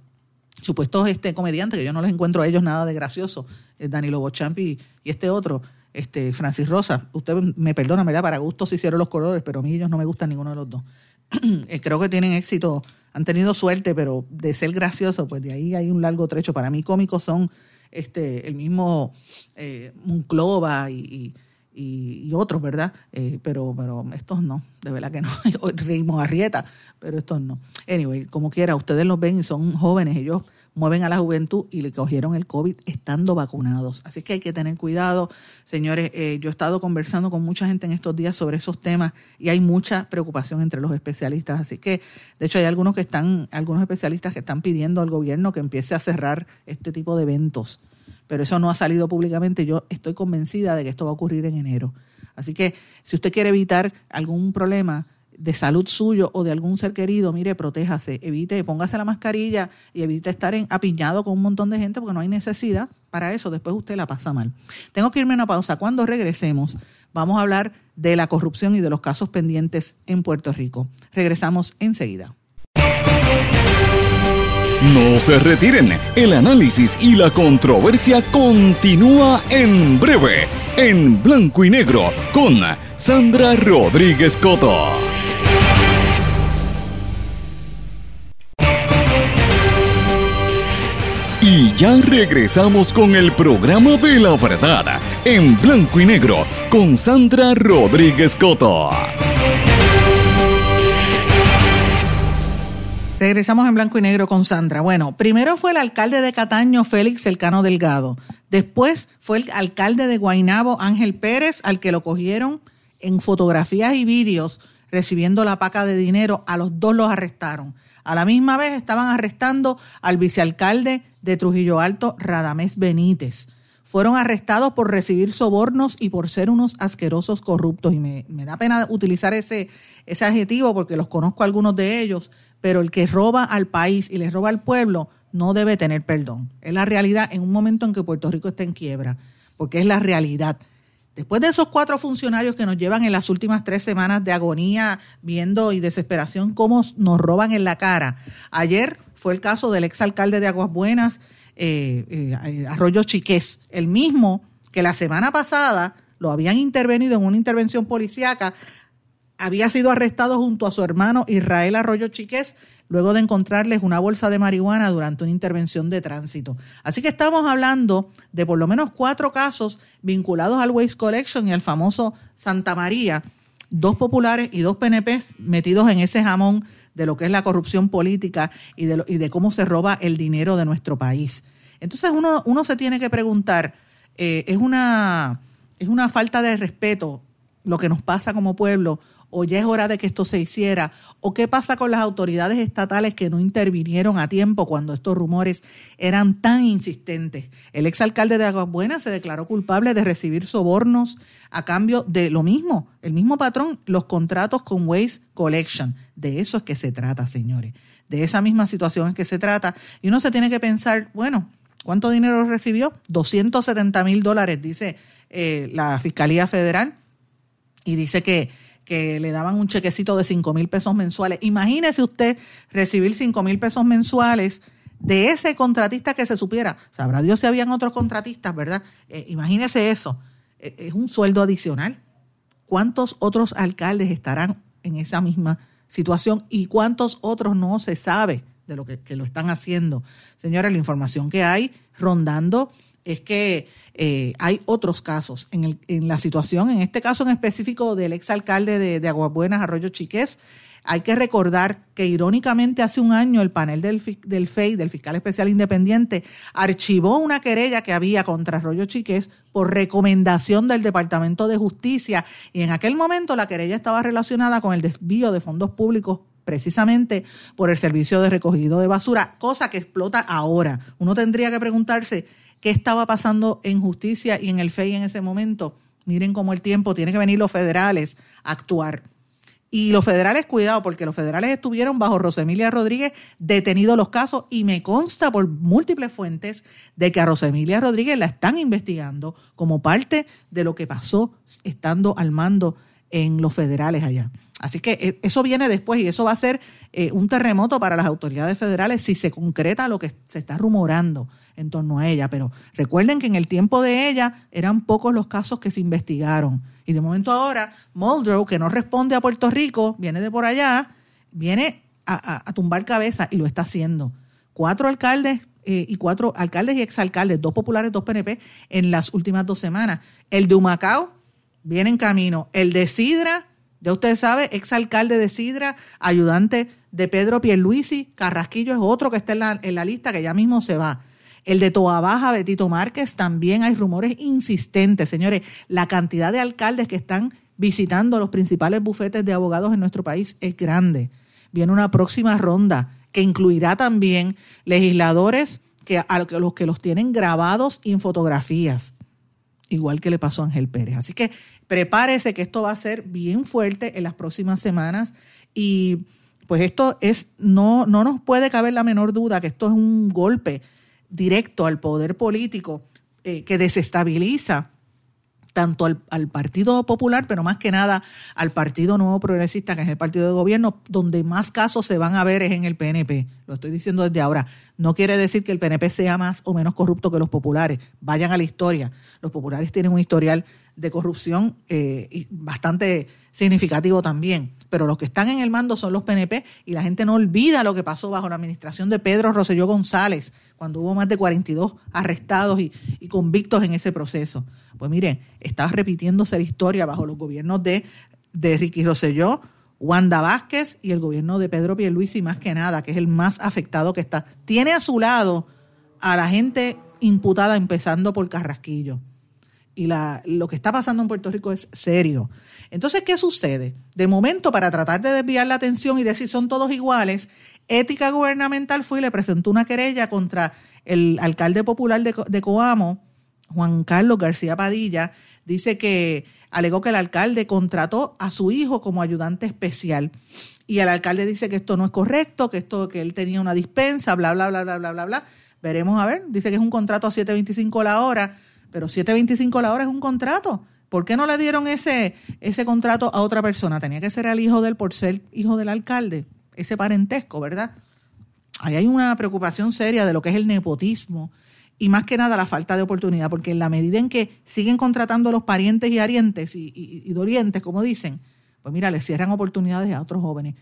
supuestos este, comediantes, que yo no les encuentro a ellos nada de gracioso, eh, Danilo Bochampi y este otro, este Francis Rosa. Usted me perdona, ¿verdad? Para gustos hicieron los colores, pero a mí ellos no me gustan ninguno de los dos. *clears throat* Creo que tienen éxito han tenido suerte, pero de ser gracioso, pues de ahí hay un largo trecho. Para mí cómicos son este el mismo eh, Monclova y, y, otros, ¿verdad? Eh, pero, pero estos no, de verdad que no. *laughs* Reímos Arrieta, pero estos no. Anyway, como quiera, ustedes los ven y son jóvenes, ellos mueven a la juventud y le cogieron el COVID estando vacunados. Así que hay que tener cuidado, señores. Eh, yo he estado conversando con mucha gente en estos días sobre esos temas y hay mucha preocupación entre los especialistas. Así que, de hecho, hay algunos que están, algunos especialistas que están pidiendo al gobierno que empiece a cerrar este tipo de eventos. Pero eso no ha salido públicamente. Yo estoy convencida de que esto va a ocurrir en enero. Así que, si usted quiere evitar algún problema, de salud suyo o de algún ser querido, mire, protéjase, evite, póngase la mascarilla y evite estar en, apiñado con un montón de gente porque no hay necesidad para eso, después usted la pasa mal. Tengo que irme a una pausa. Cuando regresemos, vamos a hablar de la corrupción y de los casos pendientes en Puerto Rico. Regresamos enseguida. No se retiren, el análisis y la controversia continúa en breve, en blanco y negro, con Sandra Rodríguez Coto. Y ya regresamos con el programa de la verdad, en blanco y negro, con Sandra Rodríguez Coto. Regresamos en blanco y negro con Sandra. Bueno, primero fue el alcalde de Cataño, Félix Elcano Delgado. Después fue el alcalde de Guainabo, Ángel Pérez, al que lo cogieron en fotografías y vídeos recibiendo la paca de dinero. A los dos los arrestaron. A la misma vez estaban arrestando al vicealcalde de Trujillo Alto, Radamés Benítez. Fueron arrestados por recibir sobornos y por ser unos asquerosos corruptos. Y me, da pena utilizar ese, ese adjetivo porque los conozco algunos de ellos, pero el que roba al país y le roba al pueblo no debe tener perdón. Es la realidad en un momento en que Puerto Rico está en quiebra, porque es la realidad. Después de esos cuatro funcionarios que nos llevan en las últimas tres semanas de agonía, viendo y desesperación cómo nos roban en la cara. Ayer fue el caso del exalcalde de Aguas Buenas, eh, eh, Arroyo Chiqués, el mismo que la semana pasada lo habían intervenido en una intervención policíaca, había sido arrestado junto a su hermano Israel Arroyo Chiqués luego de encontrarles una bolsa de marihuana durante una intervención de tránsito. Así que estamos hablando de por lo menos cuatro casos vinculados al Waste Collection y al famoso Santa María, dos populares y dos PNP metidos en ese jamón de lo que es la corrupción política y de, y de cómo se roba el dinero de nuestro país. Entonces uno, uno se tiene que preguntar, eh, ¿es, una, ¿es una falta de respeto lo que nos pasa como pueblo o ya es hora de que esto se hiciera, o qué pasa con las autoridades estatales que no intervinieron a tiempo cuando estos rumores eran tan insistentes. El exalcalde de Aguas Buenas se declaró culpable de recibir sobornos a cambio de lo mismo, el mismo patrón, los contratos con Waste Collection. De eso es que se trata, señores. De esa misma situación es que se trata. Y uno se tiene que pensar, bueno, ¿cuánto dinero recibió? 270 mil dólares, dice eh, la Fiscalía Federal. Y dice que que le daban un chequecito de 5 mil pesos mensuales. Imagínese usted recibir 5 mil pesos mensuales de ese contratista que se supiera. Sabrá Dios si habían otros contratistas, ¿verdad? Eh, imagínese eso. Eh, es un sueldo adicional. ¿Cuántos otros alcaldes estarán en esa misma situación y cuántos otros no se sabe de lo que, que lo están haciendo? Señora, la información que hay rondando es que eh, hay otros casos en, la situación, en este caso en específico del exalcalde de, de Aguabuenas, Arroyo Chiqués. Hay que recordar que irónicamente hace un año el panel del, FEI, del Fiscal Especial Independiente, archivó una querella que había contra Arroyo Chiqués por recomendación del Departamento de Justicia y en aquel momento la querella estaba relacionada con el desvío de fondos públicos precisamente por el servicio de recogido de basura, cosa que explota ahora. Uno tendría que preguntarse qué estaba pasando en justicia y en el FEI en ese momento. Miren cómo el tiempo tiene que venir los federales a actuar. Y los federales, cuidado, porque los federales estuvieron bajo Rosemilia Rodríguez detenidos los casos y me consta por múltiples fuentes de que a Rosemilia Rodríguez la están investigando como parte de lo que pasó estando al mando en los federales allá. Así que eh, eso viene después y eso va a ser eh, un terremoto para las autoridades federales si se concreta lo que se está rumorando en torno a ella. Pero recuerden que en el tiempo de ella eran pocos los casos que se investigaron. Y de momento ahora, Muldrow, que no responde a Puerto Rico, viene de por allá, viene a, tumbar cabeza y lo está haciendo. Cuatro alcaldes eh, y cuatro alcaldes y exalcaldes, dos populares, dos PNP, en las últimas dos semanas. El de Humacao viene en camino. El de Sidra, ya usted sabe, exalcalde de Sidra, ayudante de Pedro Pierluisi, Carrasquillo es otro que está en la, lista que ya mismo se va. El de Toa Baja, Betito Márquez, también hay rumores insistentes. Señores, la cantidad de alcaldes que están visitando los principales bufetes de abogados en nuestro país es grande. Viene una próxima ronda que incluirá también legisladores que a los que los tienen grabados en fotografías, igual que le pasó a Ángel Pérez. Así que prepárese que esto va a ser bien fuerte en las próximas semanas y pues esto es no no nos puede caber la menor duda que esto es un golpe directo al poder político eh, que desestabiliza tanto al, al, Partido Popular, pero más que nada al Partido Nuevo Progresista, que es el partido de gobierno, donde más casos se van a ver es en el PNP. Lo estoy diciendo desde ahora. No quiere decir que el PNP sea más o menos corrupto que los populares. Vayan a la historia. Los populares tienen un historial de corrupción eh, bastante significativo también pero los que están en el mando son los PNP y la gente no olvida lo que pasó bajo la administración de Pedro Rosselló González, cuando hubo más de 42 arrestados y, convictos en ese proceso. Pues miren, está repitiéndose la historia bajo los gobiernos de, de Ricky Rosselló, Wanda Vázquez y el gobierno de Pedro Pierluisi más que nada, que es el más afectado que está. Tiene a su lado a la gente imputada, empezando por Carrasquillo y la, lo que está pasando en Puerto Rico es serio. Entonces, ¿qué sucede? De momento, para tratar de desviar la atención y decir son todos iguales, Ética Gubernamental fue y le presentó una querella contra el alcalde popular de, Coamo, Juan Carlos García Padilla. Dice que alegó que el alcalde contrató a su hijo como ayudante especial y el alcalde dice que esto no es correcto, que esto que él tenía una dispensa, bla bla bla bla bla bla bla. Veremos a ver, dice que es un contrato a 7.25 la hora, pero 7.25 la hora es un contrato. ¿Por qué no le dieron ese ese contrato a otra persona? Tenía que ser al hijo de él por ser hijo del alcalde, ese parentesco, ¿verdad? Ahí hay una preocupación seria de lo que es el nepotismo y más que nada la falta de oportunidad, porque en la medida en que siguen contratando los parientes y arientes y, dolientes, como dicen, pues mira, le cierran oportunidades a otros jóvenes.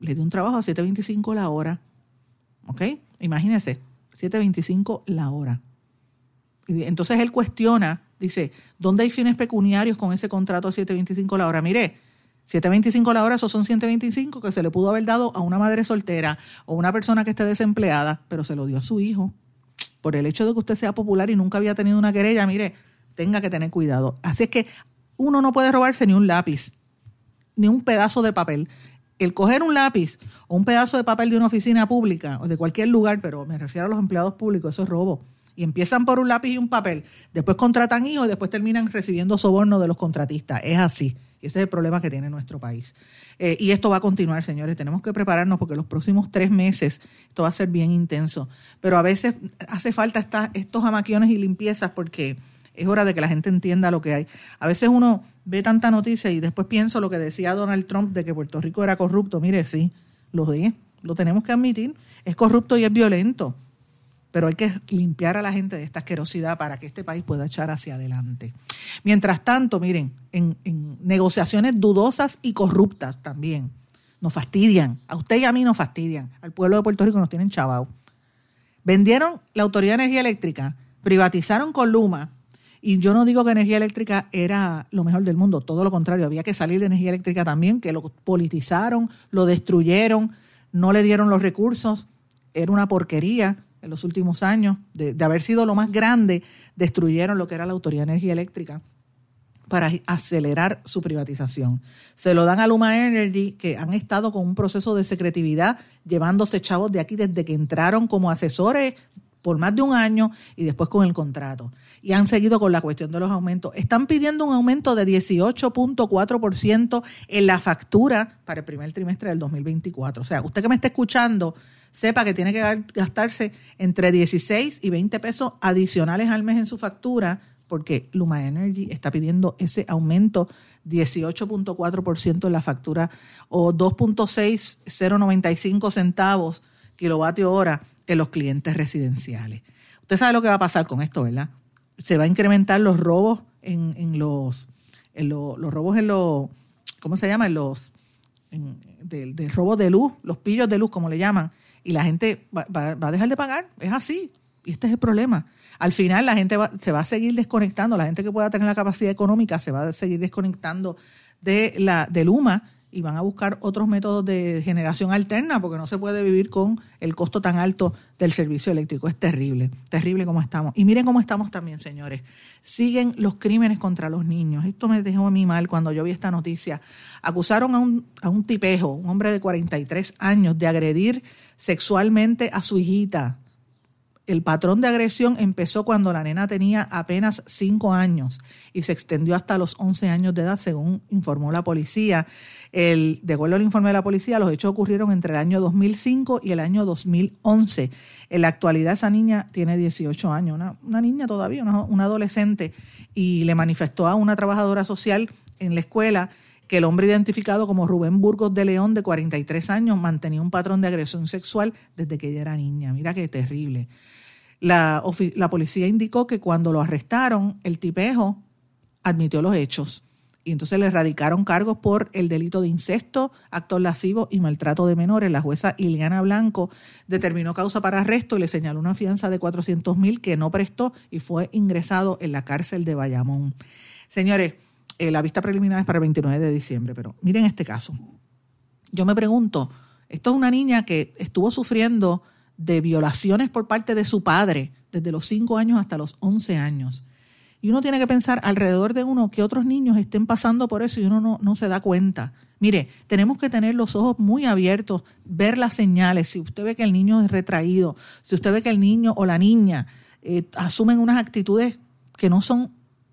Le dio un trabajo a 7.25 la hora. ¿Ok? Imagínense, 7.25 la hora. Entonces él cuestiona, dice, ¿dónde hay fines pecuniarios con ese contrato a 7.25 la hora? Mire, 7.25 la hora, esos son 125 que se le pudo haber dado a una madre soltera o una persona que esté desempleada, pero se lo dio a su hijo por el hecho de que usted sea popular y nunca había tenido una querella, mire, tenga que tener cuidado. Así es que uno no puede robarse ni un lápiz, ni un pedazo de papel. El coger un lápiz o un pedazo de papel de una oficina pública o de cualquier lugar, pero me refiero a los empleados públicos, eso es robo. Y empiezan por un lápiz y un papel, después contratan hijos y después terminan recibiendo soborno de los contratistas. Es así. Y ese es el problema que tiene nuestro país. Eh, y esto va a continuar, señores. Tenemos que prepararnos porque los próximos tres meses esto va a ser bien intenso. Pero a veces hace falta estos amaquiones y limpiezas porque es hora de que la gente entienda lo que hay. A veces uno ve tanta noticia y después pienso lo que decía Donald Trump de que Puerto Rico era corrupto. Mire, sí, lo es, lo tenemos que admitir. Es corrupto y es violento pero hay que limpiar a la gente de esta asquerosidad para que este país pueda echar hacia adelante. Mientras tanto, miren, en, negociaciones dudosas y corruptas también, nos fastidian, a usted y a mí nos fastidian, al pueblo de Puerto Rico nos tienen chavao. Vendieron la Autoridad de Energía Eléctrica, privatizaron con Luma, y yo no digo que energía eléctrica era lo mejor del mundo, todo lo contrario, había que salir de energía eléctrica también, que lo politizaron, lo destruyeron, no le dieron los recursos, era una porquería, en los últimos años, de, haber sido lo más grande, destruyeron lo que era la Autoridad de Energía Eléctrica para acelerar su privatización. Se lo dan a Luma Energy, que han estado con un proceso de secretividad, llevándose chavos de aquí desde que entraron como asesores por más de un año y después con el contrato. Y han seguido con la cuestión de los aumentos. Están pidiendo un aumento de 18.4% en la factura para el primer trimestre del 2024. O sea, usted que me está escuchando, sepa que tiene que gastarse entre 16 y 20 pesos adicionales al mes en su factura, porque Luma Energy está pidiendo ese aumento 18.4% en la factura o 2.6095 centavos kilovatio hora en los clientes residenciales. Usted sabe lo que va a pasar con esto, ¿verdad? Se va a incrementar los robos en, los, los robos en los, ¿cómo se llama? En los, del, del robo de luz, los pillos de luz, como le llaman, y la gente va, a dejar de pagar. Es así. Y este es el problema. Al final la gente se va a seguir desconectando, la gente que pueda tener la capacidad económica se va a seguir desconectando de la del UMA y van a buscar otros métodos de generación alterna porque no se puede vivir con el costo tan alto del servicio eléctrico. Es terrible, terrible como estamos. Y miren cómo estamos también, señores. Siguen los crímenes contra los niños. Esto me dejó a mí mal cuando yo vi esta noticia. Acusaron a un, a un tipejo, un hombre de 43 años, de agredir sexualmente a su hijita. El patrón de agresión empezó cuando la nena tenía apenas 5 años y se extendió hasta los 11 años de edad, según informó la policía. El, de acuerdo al informe de la policía, los hechos ocurrieron entre el año 2005 y el año 2011. En la actualidad esa niña tiene 18 años, una, niña todavía, una, una adolescente, y le manifestó a una trabajadora social en la escuela que el hombre identificado como Rubén Burgos de León, de 43 años, mantenía un patrón de agresión sexual desde que ella era niña. Mira qué terrible. La, la policía indicó que cuando lo arrestaron, el tipejo admitió los hechos y entonces le erradicaron cargos por el delito de incesto, actos lascivos y maltrato de menores. La jueza Iliana Blanco determinó causa para arresto y le señaló una fianza de 400 mil que no prestó y fue ingresado en la cárcel de Bayamón. Señores, eh, la vista preliminar es para el 29 de diciembre, pero miren este caso. Yo me pregunto, esto es una niña que estuvo sufriendo de violaciones por parte de su padre desde los 5 años hasta los 11 años. Y uno tiene que pensar alrededor de uno que otros niños estén pasando por eso y uno no, no, se da cuenta. Mire, tenemos que tener los ojos muy abiertos, ver las señales. Si usted ve que el niño es retraído, si usted ve que el niño o la niña eh, asumen unas actitudes que no son,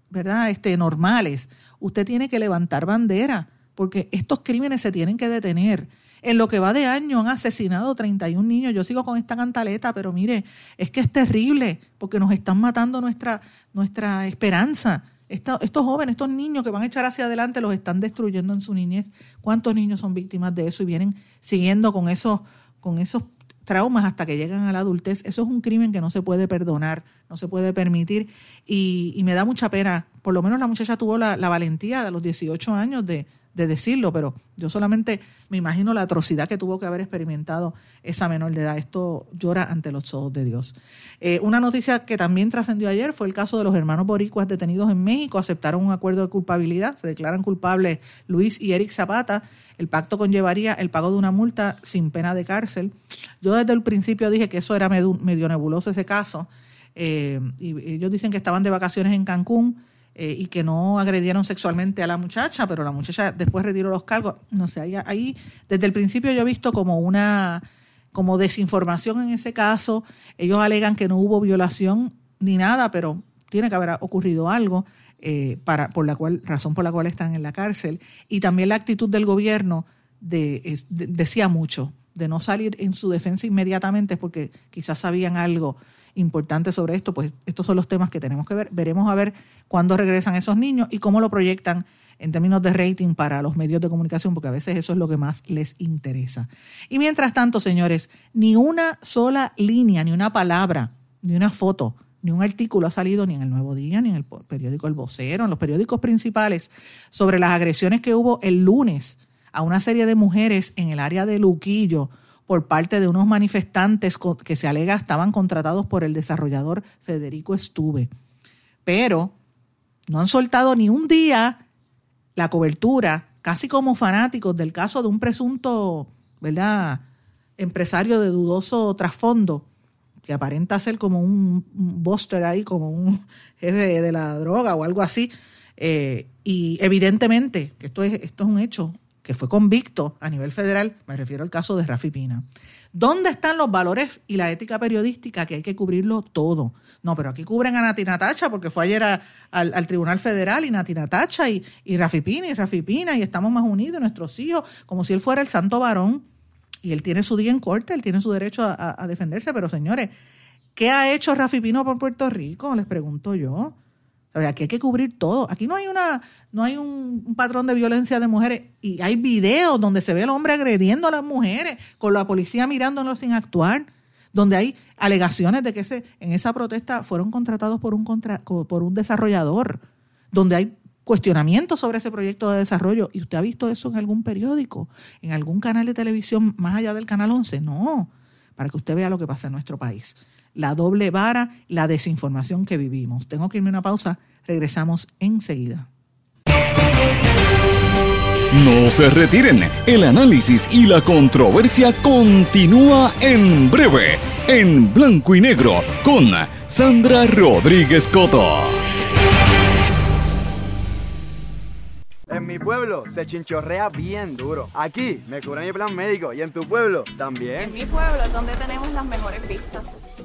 ¿verdad?, este, normales, usted tiene que levantar bandera, porque estos crímenes se tienen que detener. En lo que va de año han asesinado 31 niños. Yo sigo con esta cantaleta, pero mire, es que es terrible porque nos están matando nuestra, nuestra esperanza. estos jóvenes, estos niños que van a echar hacia adelante, los están destruyendo en su niñez. ¿Cuántos niños son víctimas de eso y vienen siguiendo con esos, con esos traumas hasta que llegan a la adultez? Eso es un crimen que no se puede perdonar, no se puede permitir. Y, me da mucha pena. Por lo menos la muchacha tuvo la, la valentía de los 18 años de, de decirlo, pero yo solamente me imagino la atrocidad que tuvo que haber experimentado esa menor de edad. Esto llora ante los ojos de Dios. Eh, una noticia que también trascendió ayer fue el caso de los hermanos boricuas detenidos en México. Aceptaron un acuerdo de culpabilidad. Se declaran culpables Luis y Eric Zapata. El pacto conllevaría el pago de una multa sin pena de cárcel. Yo desde el principio dije que eso era medio, nebuloso ese caso. Eh, y ellos dicen que estaban de vacaciones en Cancún eh, y que no agredieron sexualmente a la muchacha, pero la muchacha después retiró los cargos. No sé, ahí, ahí desde el principio yo he visto como una como desinformación en ese caso. Ellos alegan que no hubo violación ni nada, pero tiene que haber ocurrido algo eh, para por la cual razón por la cual están en la cárcel y también la actitud del gobierno de, decía mucho de no salir en su defensa inmediatamente porque quizás sabían algo importante sobre esto, pues estos son los temas que tenemos que ver. Veremos a ver cuándo regresan esos niños y cómo lo proyectan en términos de rating para los medios de comunicación, porque a veces eso es lo que más les interesa. Y mientras tanto, señores, ni una sola línea, ni una palabra, ni una foto, ni un artículo ha salido ni en el Nuevo Día, ni en el periódico El Vocero, en los periódicos principales, sobre las agresiones que hubo el lunes a una serie de mujeres en el área de Luquillo por parte de unos manifestantes que se alega estaban contratados por el desarrollador Federico Estuve. Pero no han soltado ni un día la cobertura, casi como fanáticos del caso de un presunto, ¿verdad? empresario de dudoso trasfondo, que aparenta ser como un, buster ahí, como un *laughs* jefe de la droga o algo así. Eh, y evidentemente, esto es, esto es un hecho, fue convicto a nivel federal, me refiero al caso de Rafi Pina. ¿Dónde están los valores y la ética periodística que hay que cubrirlo todo? No, pero aquí cubren a Nati Natacha porque fue ayer al, Tribunal Federal y Nati Natacha y, y Rafi Pina y Rafi Pina y estamos más unidos, nuestros hijos, como si él fuera el santo varón y él tiene su día en corte, él tiene su derecho a, a defenderse, pero señores, ¿qué ha hecho Rafi Pino por Puerto Rico? Les pregunto yo. Aquí hay que cubrir todo. Aquí no hay una, no hay un, patrón de violencia de mujeres y hay videos donde se ve el hombre agrediendo a las mujeres con la policía mirándolo sin actuar, donde hay alegaciones de que ese, en esa protesta fueron contratados por un por un desarrollador, donde hay cuestionamientos sobre ese proyecto de desarrollo. ¿Y usted ha visto eso en algún periódico, en algún canal de televisión más allá del canal 11? No, para que usted vea lo que pasa en nuestro país la doble vara, la desinformación que vivimos. Tengo que irme a una pausa, regresamos enseguida. No se retiren, el análisis y la controversia continúa en breve, en blanco y negro, con Sandra Rodríguez Coto. En mi pueblo se chinchorrea bien duro. Aquí me cubre mi plan médico y en tu pueblo también. En mi pueblo es donde tenemos las mejores vistas.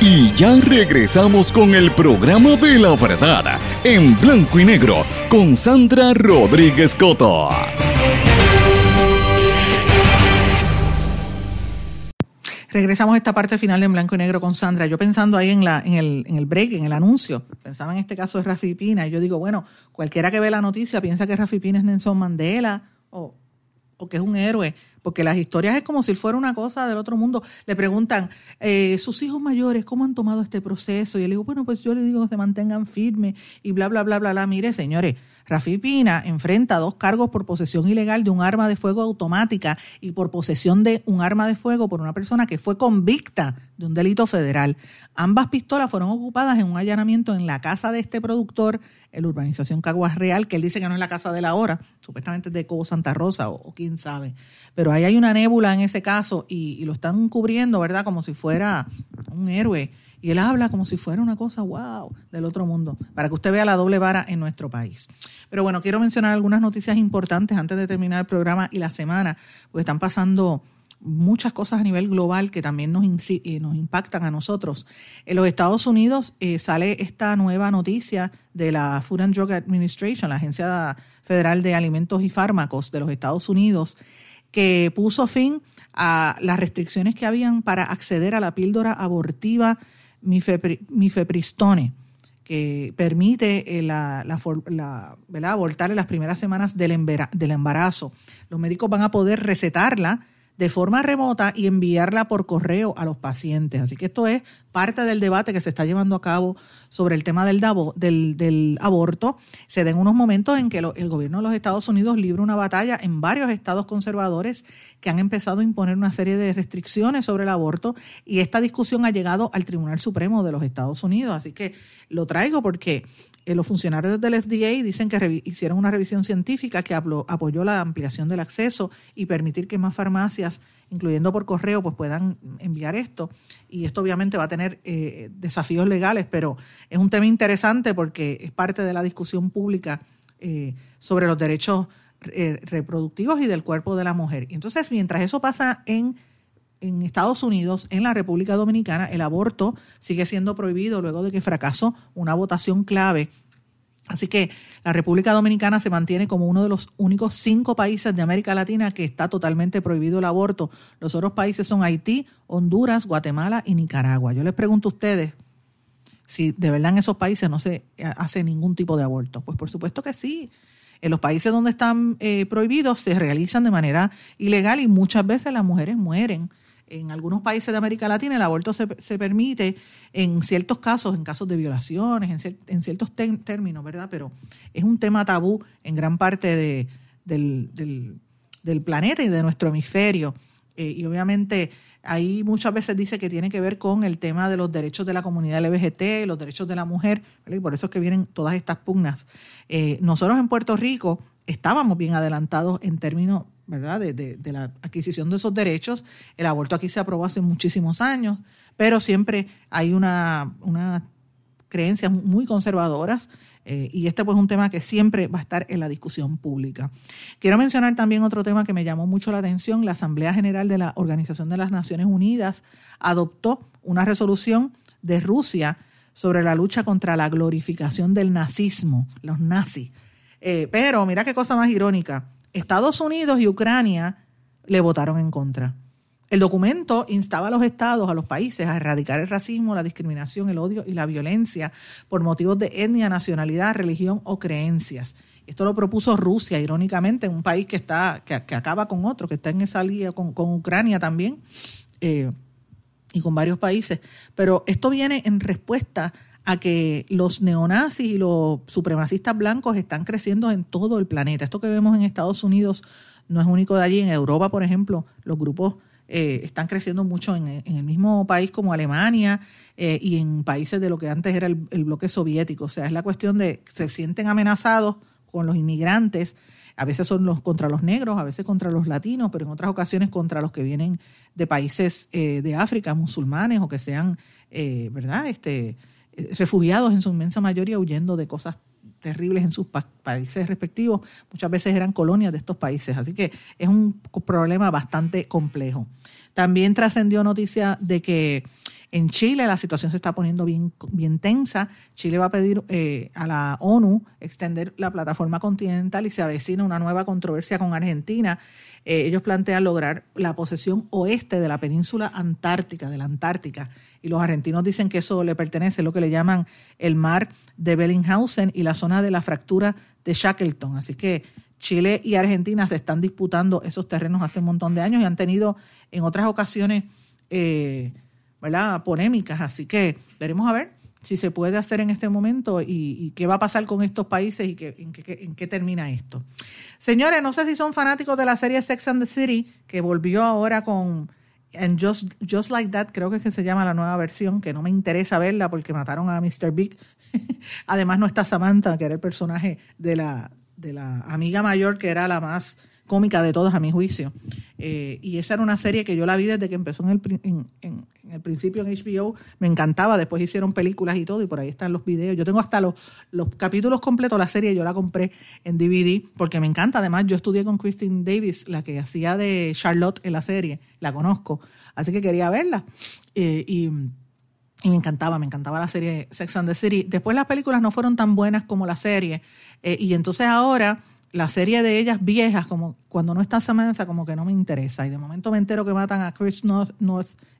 Y ya regresamos con el programa de la verdad en blanco y negro con Sandra Rodríguez Coto. Regresamos a esta parte final de En Blanco y Negro con Sandra. Yo pensando ahí en, la, en, el, en el break, en el anuncio, pensaba en este caso de Rafi Pina, y yo digo, bueno, cualquiera que ve la noticia piensa que Rafi Pina es Nelson Mandela o, o que es un héroe, porque las historias es como si fuera una cosa del otro mundo. Le preguntan, eh, sus hijos mayores, ¿cómo han tomado este proceso? Y él digo, bueno, pues yo le digo que se mantengan firmes y bla, bla, bla, bla, bla. Mire, señores, Rafi Pina enfrenta dos cargos por posesión ilegal de un arma de fuego automática y por posesión de un arma de fuego por una persona que fue convicta de un delito federal. Ambas pistolas fueron ocupadas en un allanamiento en la casa de este productor en la urbanización Caguas Real, que él dice que no es la casa de la hora, supuestamente es de Cobo Santa Rosa o, quién sabe. Pero ahí hay una nébula en ese caso y, lo están cubriendo, ¿verdad? Como si fuera un héroe. Y él habla como si fuera una cosa, wow, del otro mundo, para que usted vea la doble vara en nuestro país. Pero bueno, quiero mencionar algunas noticias importantes antes de terminar el programa y la semana, porque están pasando muchas cosas a nivel global que también nos, nos impactan a nosotros. En los Estados Unidos eh, sale esta nueva noticia de la Food and Drug Administration, la Agencia Federal de Alimentos y Fármacos de los Estados Unidos, que puso fin a las restricciones que habían para acceder a la píldora abortiva mifepristone, que permite eh, la, la, abortar en las primeras semanas del, del embarazo. Los médicos van a poder recetarla de forma remota y enviarla por correo a los pacientes. Así que esto es parte del debate que se está llevando a cabo sobre el tema del, del, del aborto. Se den unos momentos en que el gobierno de los Estados Unidos libra una batalla en varios estados conservadores que han empezado a imponer una serie de restricciones sobre el aborto y esta discusión ha llegado al Tribunal Supremo de los Estados Unidos. Así que lo traigo porque eh, los funcionarios del FDA dicen que hicieron una revisión científica que apoyó la ampliación del acceso y permitir que más farmacias, incluyendo por correo, pues puedan enviar esto. Y esto obviamente va a tener eh, desafíos legales, pero es un tema interesante porque es parte de la discusión pública eh, sobre los derechos reproductivos y del cuerpo de la mujer. Y entonces, mientras eso pasa en en Estados Unidos, en la República Dominicana, el aborto sigue siendo prohibido luego de que fracasó una votación clave. Así que la República Dominicana se mantiene como uno de los únicos cinco países de América Latina que está totalmente prohibido el aborto. Los otros países son Haití, Honduras, Guatemala y Nicaragua. Yo les pregunto a ustedes si de verdad en esos países no se hace ningún tipo de aborto. Pues por supuesto que sí. En los países donde están eh, prohibidos se realizan de manera ilegal y muchas veces las mujeres mueren en algunos países de América Latina el aborto se, permite en ciertos casos, en casos de violaciones, en, ciertos términos, ¿verdad? Pero es un tema tabú en gran parte de, del, planeta y de nuestro hemisferio. Eh, y obviamente ahí muchas veces dice que tiene que ver con el tema de los derechos de la comunidad LGBT, los derechos de la mujer, y por eso es que vienen todas estas pugnas. Eh, nosotros en Puerto Rico estábamos bien adelantados en términos de, la adquisición de esos derechos. El aborto aquí se aprobó hace muchísimos años, pero siempre hay una, una creencias muy conservadoras eh, y este pues es un tema que siempre va a estar en la discusión pública. Quiero mencionar también otro tema que me llamó mucho la atención. La Asamblea General de la Organización de las Naciones Unidas adoptó una resolución de Rusia sobre la lucha contra la glorificación del nazismo, los nazis. Eh, pero mira qué cosa más irónica Estados Unidos y Ucrania le votaron en contra. El documento instaba a los estados, a los países, a erradicar el racismo, la discriminación, el odio y la violencia por motivos de etnia, nacionalidad, religión o creencias. Esto lo propuso Rusia, irónicamente, un país que está que, acaba con otro, que está en esa línea con, Ucrania también eh, y con varios países. Pero esto viene en respuesta a que los neonazis y los supremacistas blancos están creciendo en todo el planeta. Esto que vemos en Estados Unidos no es único de allí. En Europa, por ejemplo, los grupos eh, están creciendo mucho en, el mismo país como Alemania eh, y en países de lo que antes era el, bloque soviético. O sea, es la cuestión de que se sienten amenazados con los inmigrantes. A veces son los contra los negros, a veces contra los latinos, pero en otras ocasiones contra los que vienen de países eh, de África, musulmanes o que sean, ¿verdad? Este, refugiados en su inmensa mayoría huyendo de cosas terribles en sus países respectivos, muchas veces eran colonias de estos países, así que es un problema bastante complejo. También trascendió noticia de que En Chile la situación se está poniendo bien, bien tensa. Chile va a pedir eh, a la ONU extender la plataforma continental y se avecina una nueva controversia con Argentina. Eh, ellos plantean lograr la posesión oeste de la península antártica, de la Antártica. Y los argentinos dicen que eso le pertenece, lo que le llaman el mar de Bellinghausen y la zona de la fractura de Shackleton. Así que Chile y Argentina se están disputando esos terrenos hace un montón de años y han tenido en otras ocasiones eh, ¿verdad? polémicas. Así que veremos a ver si se puede hacer en este momento y, qué va a pasar con estos países y en, qué, en, qué, termina esto. Señores, no sé si son fanáticos de la serie Sex and the City, que volvió ahora con And Just, Just Like That, creo que es que se llama la nueva versión, que no me interesa verla porque mataron a Mr. Big. *laughs* Además no está Samantha, que era el personaje de la, de la amiga mayor, que era la más cómica de todas a mi juicio. Eh, y esa era una serie que yo la vi desde que empezó en el, en, el principio en HBO, me encantaba, después hicieron películas y todo, y por ahí están los videos. Yo tengo hasta los, los capítulos completos, la serie yo la compré en DVD porque me encanta. Además, yo estudié con Christine Davis, la que hacía de Charlotte en la serie, la conozco, así que quería verla. Eh, y, y me encantaba, me encantaba la serie Sex and the City. Después las películas no fueron tan buenas como la serie, eh, y entonces ahora la serie de ellas viejas, como cuando no está Samantha, como que no me interesa. Y de momento me entero que matan a Chris North,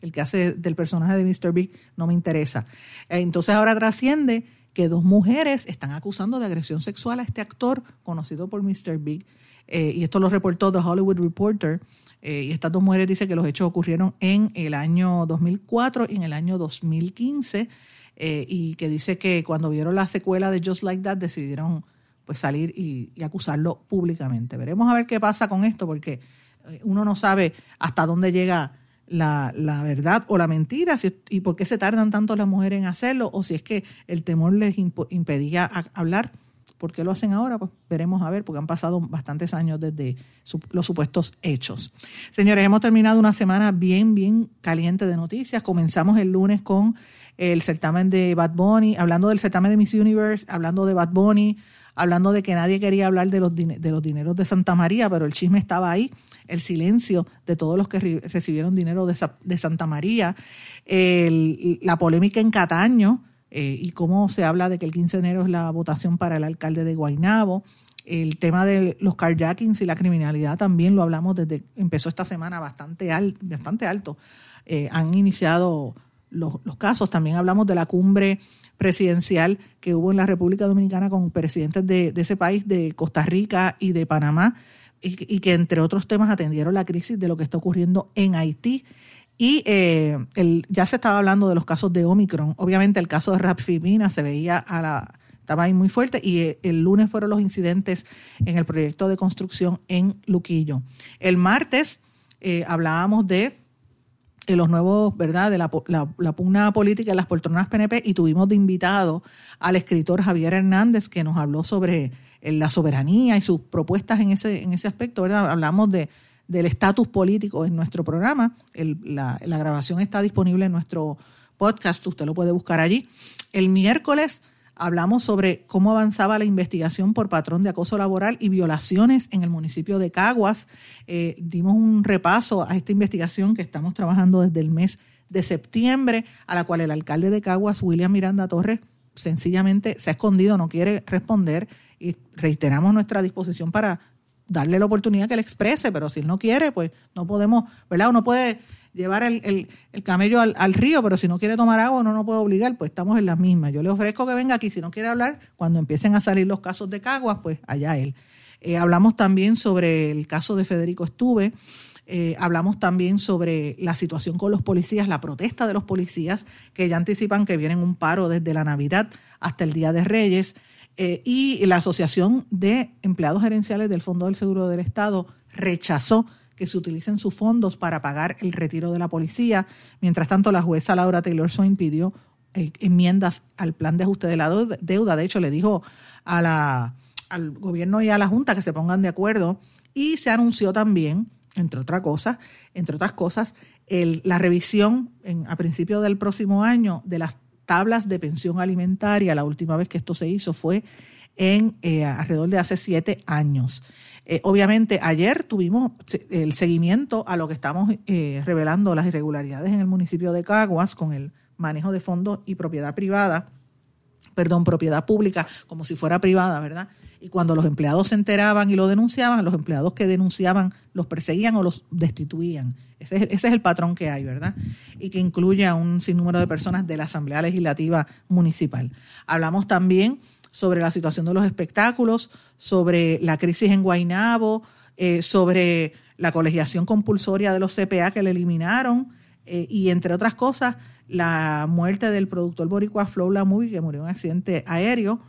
el que hace del personaje de Mr. Big, no me interesa. Eh, entonces ahora trasciende que dos mujeres están acusando de agresión sexual a este actor conocido por Mr. Big. Eh, y esto lo reportó The Hollywood Reporter. Eh, y estas dos mujeres dicen que los hechos ocurrieron en el año 2004 y en el año 2015. y que dice que cuando vieron la secuela de Just Like That decidieron pues salir y, acusarlo públicamente. Veremos a ver qué pasa con esto, porque eh, uno no sabe hasta dónde llega la, verdad o la mentira y por qué se tardan tanto las mujeres en hacerlo, o si es que el temor les impedía hablar. ¿Por qué lo hacen ahora? Pues veremos a ver, porque han pasado bastantes años desde los supuestos hechos. Señores, hemos terminado una semana bien, bien caliente de noticias. Comenzamos el lunes con el certamen de Bad Bunny, hablando del certamen de Miss Universe, hablando de Bad Bunny, hablando de que nadie quería hablar de los, de los dineros de Santa María, pero el chisme estaba ahí, el silencio de todos los que recibieron dinero de, Santa María, la polémica en Cataño eh, y cómo se habla de que el 15 de enero es la votación para el alcalde de Guaynabo, el tema de los carjackings y la criminalidad también lo hablamos desde empezó esta semana bastante, bastante alto. Eh, han iniciado los, los, casos. También hablamos de la cumbre presidencial que hubo en la República Dominicana con presidentes de, ese país, de Costa Rica y de Panamá, y, que entre otros temas atendieron la crisis de lo que está ocurriendo en Haití. Y eh, ya se estaba hablando de los casos de Omicron. Obviamente el caso de Rapfimina se veía a la, estaba ahí muy fuerte y eh, el lunes fueron los incidentes en el proyecto de construcción en Luquillo. El martes eh, hablábamos de los nuevos, ¿verdad?, de la, la, pugna política de las poltronas PNP y tuvimos de invitado al escritor Javier Hernández que nos habló sobre eh, la soberanía y sus propuestas en ese, en ese aspecto, ¿verdad? Hablamos de, del estatus político en nuestro programa. la, la grabación está disponible en nuestro podcast, usted lo puede buscar allí. El miércoles hablamos sobre cómo avanzaba la investigación por patrón de acoso laboral y violaciones en el municipio de Caguas. Eh, dimos un repaso a esta investigación que estamos trabajando desde el mes de septiembre, a la cual el alcalde de Caguas, William Miranda Torres, sencillamente se ha escondido, no quiere responder y reiteramos nuestra disposición para darle la oportunidad que le exprese, pero si él no quiere, pues no podemos, ¿verdad? Uno puede llevar el, camello al, río, pero si no quiere tomar agua no nos puede obligar, pues estamos en las mismas. Yo le ofrezco que venga aquí, si no quiere hablar, cuando empiecen a salir los casos de Caguas, pues allá él. Eh, hablamos también sobre el caso de Federico Estuve, eh, hablamos también sobre la situación con los policías, la protesta de los policías, que ya anticipan que vienen un paro desde la Navidad hasta el Día de Reyes, eh, y la Asociación de Empleados Gerenciales del Fondo del Seguro del Estado rechazó que se utilicen sus fondos para pagar el retiro de la policía. Mientras tanto, la jueza Laura Taylor Swain pidió eh, enmiendas al plan de ajuste de la deuda. De hecho, le dijo al gobierno y a la Junta que se pongan de acuerdo. Y se anunció también, entre otras cosas, entre otras cosas, la revisión a principios del próximo año de las tablas de pensión alimentaria. La última vez que esto se hizo fue en eh, alrededor de hace siete años. Eh, obviamente, ayer tuvimos el seguimiento a lo que estamos eh, revelando, las irregularidades en el municipio de Caguas con el manejo de fondos y propiedad privada, perdón, propiedad pública, como si fuera privada, ¿verdad? Y cuando los empleados se enteraban y lo denunciaban, los empleados que denunciaban los perseguían o los destituían. Ese es, ese es el patrón que hay, ¿verdad? Y que incluye a un sinnúmero de personas de la Asamblea Legislativa Municipal. Hablamos también sobre la situación de los espectáculos, sobre la crisis en Guainabo, eh, sobre la colegiación compulsoria de los CPA que le eliminaron eh, y entre otras cosas la muerte del productor boricua Flow La Movie que murió en un accidente aéreo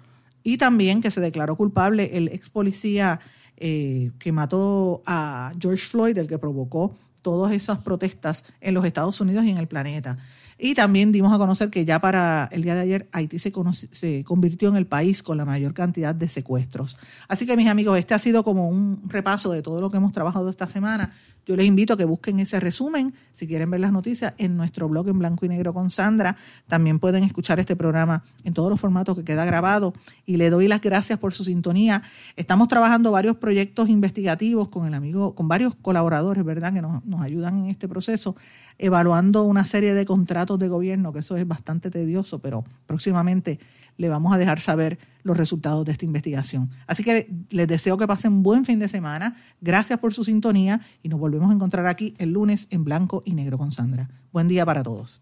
y también que se declaró culpable el ex policía eh, que mató a George Floyd, el que provocó todas esas protestas en los Estados Unidos y en el planeta. Y también dimos a conocer que ya para el día de ayer Haití se, se, convirtió en el país con la mayor cantidad de secuestros. Así que mis amigos, este ha sido como un repaso de todo lo que hemos trabajado esta semana. Yo les invito a que busquen ese resumen, si quieren ver las noticias, en nuestro blog en blanco y negro con Sandra. También pueden escuchar este programa en todos los formatos que queda grabado. Y le doy las gracias por su sintonía. Estamos trabajando varios proyectos investigativos con el amigo, con varios colaboradores, ¿verdad?, que nos, nos ayudan en este proceso, evaluando una serie de contratos de gobierno, que eso es bastante tedioso, pero próximamente le vamos a dejar saber los resultados de esta investigación. Así que les deseo que pasen un buen fin de semana. Gracias por su sintonía y nos volvemos a encontrar aquí el lunes en blanco y negro con Sandra. Buen día para todos.